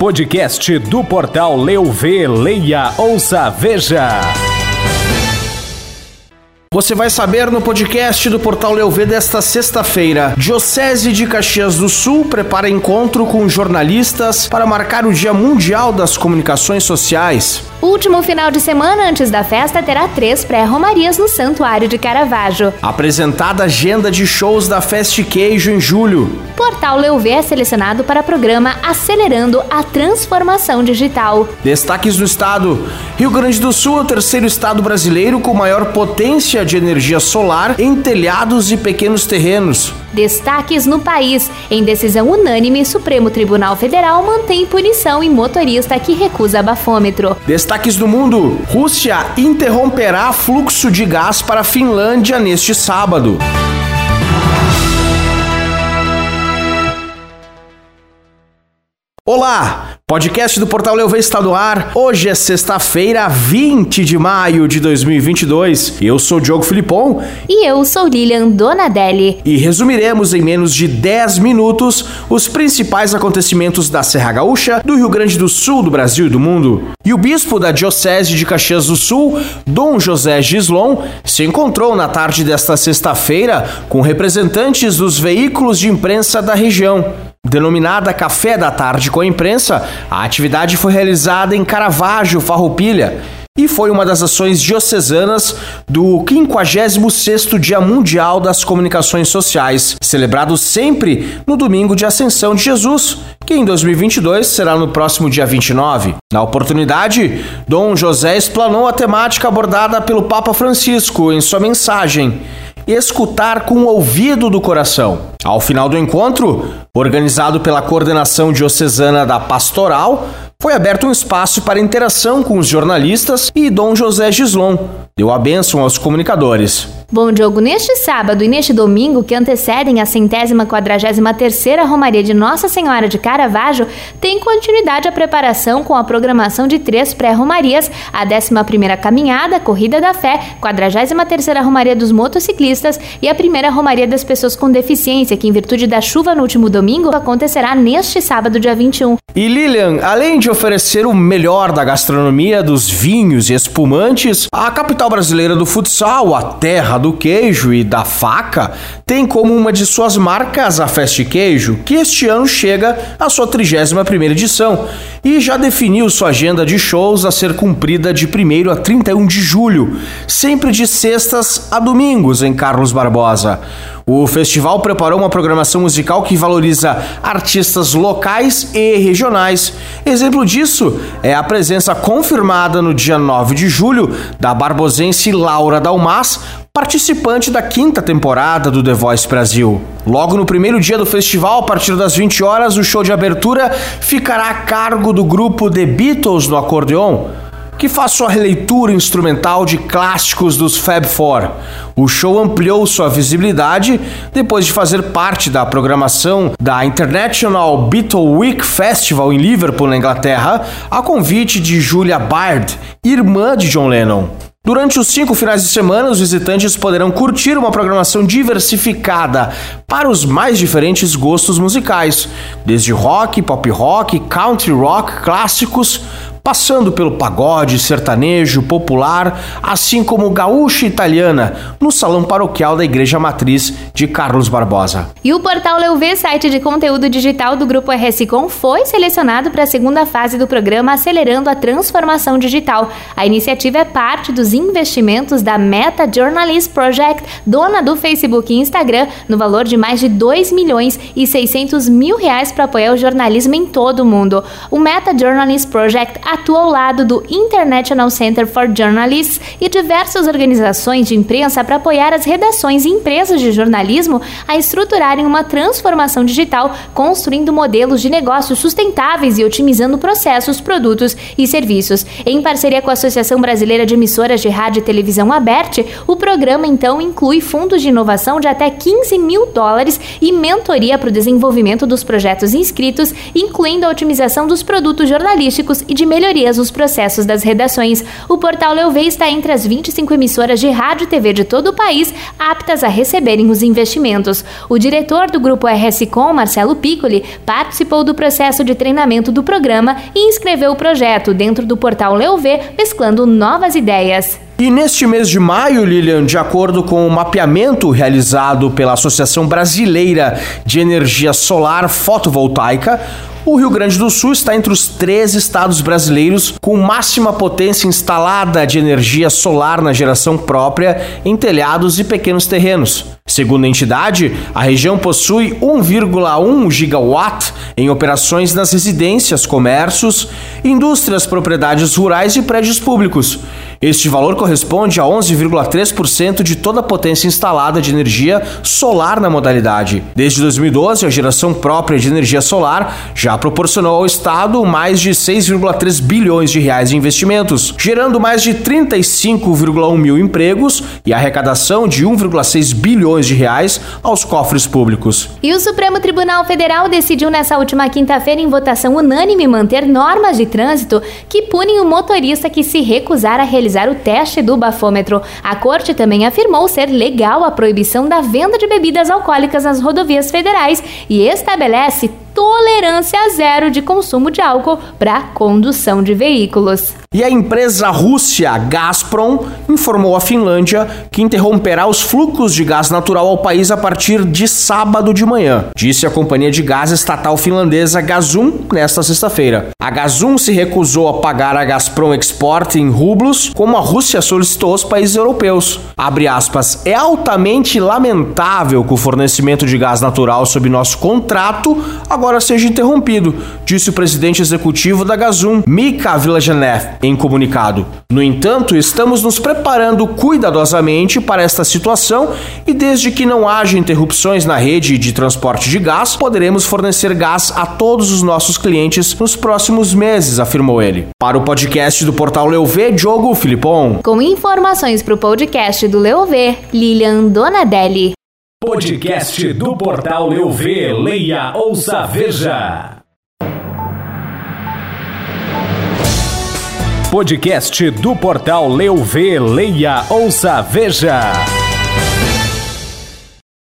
Podcast do portal Leu Vê, Leia, Ouça, Veja. Você vai saber no podcast do Portal Leuv desta sexta-feira. Diocese de Caxias do Sul prepara encontro com jornalistas para marcar o Dia Mundial das Comunicações Sociais. O último final de semana antes da festa terá três pré-romarias no Santuário de Caravaggio. Apresentada agenda de shows da Fest Queijo em julho. Portal Leuv é selecionado para programa Acelerando a Transformação Digital. Destaques do estado. Rio Grande do Sul é o terceiro estado brasileiro com maior potência de energia solar em telhados e pequenos terrenos. Destaques no país. Em decisão unânime, Supremo Tribunal Federal mantém punição em motorista que recusa bafômetro. Destaques do mundo. Rússia interromperá fluxo de gás para a Finlândia neste sábado. Olá! Podcast do Portal Leuve está no ar. Hoje é sexta-feira, 20 de maio de 2022. Eu sou Diogo Filipon. E eu sou Lilian Donadelli. E resumiremos em menos de 10 minutos os principais acontecimentos da Serra Gaúcha, do Rio Grande do Sul, do Brasil e do mundo. E o bispo da Diocese de Caxias do Sul, Dom José Gislon, se encontrou na tarde desta sexta-feira com representantes dos veículos de imprensa da região. Denominada Café da Tarde com a Imprensa, a atividade foi realizada em Caravaggio, Farroupilha, e foi uma das ações diocesanas do 56º Dia Mundial das Comunicações Sociais, celebrado sempre no domingo de Ascensão de Jesus, que em 2022 será no próximo dia 29. Na oportunidade, Dom José explanou a temática abordada pelo Papa Francisco em sua mensagem escutar com o ouvido do coração. Ao final do encontro, organizado pela coordenação diocesana da Pastoral, foi aberto um espaço para interação com os jornalistas e Dom José Gislon deu a bênção aos comunicadores. Bom, Diogo, neste sábado e neste domingo, que antecedem a centésima quadragésima terceira Romaria de Nossa Senhora de Caravaggio, tem continuidade a preparação com a programação de três pré-romarias, a 11 primeira Caminhada, Corrida da Fé, quadragésima terceira Romaria dos Motociclistas e a primeira Romaria das Pessoas com Deficiência, que em virtude da chuva no último domingo, acontecerá neste sábado, dia 21. E Lilian, além de oferecer o melhor da gastronomia, dos vinhos e espumantes, a capital brasileira do futsal, a terra do queijo e da faca, tem como uma de suas marcas a Fest Queijo, que este ano chega à sua 31ª edição e já definiu sua agenda de shows a ser cumprida de 1 a 31 de julho, sempre de sextas a domingos em Carlos Barbosa. O festival preparou uma programação musical que valoriza artistas locais e regionais. Exemplo disso é a presença confirmada no dia 9 de julho da barbosense Laura Dalmas, participante da quinta temporada do The Voice Brasil. Logo no primeiro dia do festival, a partir das 20 horas, o show de abertura ficará a cargo do grupo The Beatles no acordeon que faz sua releitura instrumental de clássicos dos Fab Four. O show ampliou sua visibilidade depois de fazer parte da programação da International Beatle Week Festival em Liverpool, na Inglaterra, a convite de Julia Bard, irmã de John Lennon. Durante os cinco finais de semana, os visitantes poderão curtir uma programação diversificada para os mais diferentes gostos musicais, desde rock, pop rock, country rock, clássicos, passando pelo pagode, sertanejo, popular, assim como gaúcha italiana, no salão paroquial da Igreja Matriz de Carlos Barbosa. E o portal Leuv, site de conteúdo digital do grupo RSCom, foi selecionado para a segunda fase do programa Acelerando a Transformação Digital. A iniciativa é parte dos investimentos da Meta Journalist Project, dona do Facebook e Instagram, no valor de mais de 2 milhões e 600 mil reais para apoiar o jornalismo em todo o mundo. O Meta Journalist Project atua ao lado do International Center for Journalists e diversas organizações de imprensa para apoiar as redações e empresas de jornalismo a estruturarem uma transformação digital, construindo modelos de negócios sustentáveis e otimizando processos, produtos e serviços. Em parceria com a Associação Brasileira de Emissoras de Rádio e Televisão Aberte, o programa então inclui fundos de inovação de até 15 mil dólares e mentoria para o desenvolvimento dos projetos inscritos, incluindo a otimização dos produtos jornalísticos e de melhorias nos processos das redações. O portal Leuve está entre as 25 emissoras de rádio e TV de todo o país aptas a receberem os investimentos. O diretor do grupo RS Com, Marcelo Piccoli, participou do processo de treinamento do programa e inscreveu o projeto dentro do portal Leuve, mesclando novas ideias. E neste mês de maio, Lilian, de acordo com o mapeamento realizado pela Associação Brasileira de Energia Solar Fotovoltaica, o Rio Grande do Sul está entre os três estados brasileiros com máxima potência instalada de energia solar na geração própria em telhados e pequenos terrenos. Segundo a entidade, a região possui 1,1 gigawatt em operações nas residências, comércios, indústrias, propriedades rurais e prédios públicos. Este valor corresponde a 11,3% de toda a potência instalada de energia solar na modalidade. Desde 2012, a geração própria de energia solar já proporcionou ao Estado mais de 6,3 bilhões de reais em investimentos, gerando mais de 35,1 mil empregos e arrecadação de 1,6 bilhões de reais aos cofres públicos. E o Supremo Tribunal Federal decidiu nessa última quinta-feira, em votação unânime, manter normas de trânsito que punem o motorista que se recusar a realizar o teste do bafômetro. A corte também afirmou ser legal a proibição da venda de bebidas alcoólicas nas rodovias federais e estabelece tolerância zero de consumo de álcool para condução de veículos. E a empresa Rússia Gazprom informou à Finlândia que interromperá os fluxos de gás natural ao país a partir de sábado de manhã, disse a companhia de gás estatal finlandesa Gazum nesta sexta-feira. A Gazum se recusou a pagar a Gazprom Export em rublos, como a Rússia solicitou aos países europeus. Aspas, é altamente lamentável que o fornecimento de gás natural sob nosso contrato agora seja interrompido, disse o presidente executivo da Gazum, Mika Villagenev em comunicado. No entanto, estamos nos preparando cuidadosamente para esta situação e, desde que não haja interrupções na rede de transporte de gás, poderemos fornecer gás a todos os nossos clientes nos próximos meses, afirmou ele. Para o podcast do portal Leuv, Diogo Filipon. Com informações para o podcast do Leuv, Lilian Donadelli. Podcast do portal Leuv, leia, ouça, veja. Podcast do portal Leu Vê, Leia, Ouça, Veja.